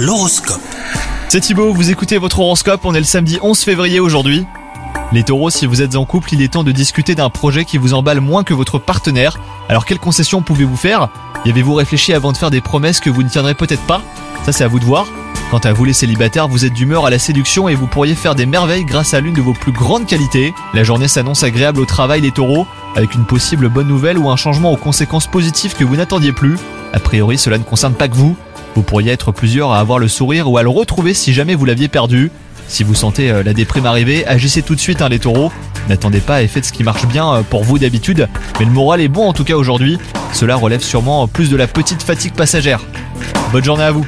L'horoscope. C'est Thibaut, vous écoutez votre horoscope, on est le samedi 11 février aujourd'hui. Les taureaux, si vous êtes en couple, il est temps de discuter d'un projet qui vous emballe moins que votre partenaire. Alors quelles concessions pouvez-vous faire? Y avez-vous réfléchi avant de faire des promesses que vous ne tiendrez peut-être pas? Ça c'est à vous de voir. Quant à vous les célibataires, vous êtes d'humeur à la séduction et vous pourriez faire des merveilles grâce à l'une de vos plus grandes qualités. La journée s'annonce agréable au travail les taureaux, avec une possible bonne nouvelle ou un changement aux conséquences positives que vous n'attendiez plus. A priori, cela ne concerne pas que vous. Vous pourriez être plusieurs à avoir le sourire ou à le retrouver si jamais vous l'aviez perdu. Si vous sentez euh, la déprime arriver, agissez tout de suite hein, les taureaux. N'attendez pas et faites ce qui marche bien euh, pour vous d'habitude. Mais le moral est bon en tout cas aujourd'hui. Cela relève sûrement plus de la petite fatigue passagère. Bonne journée à vous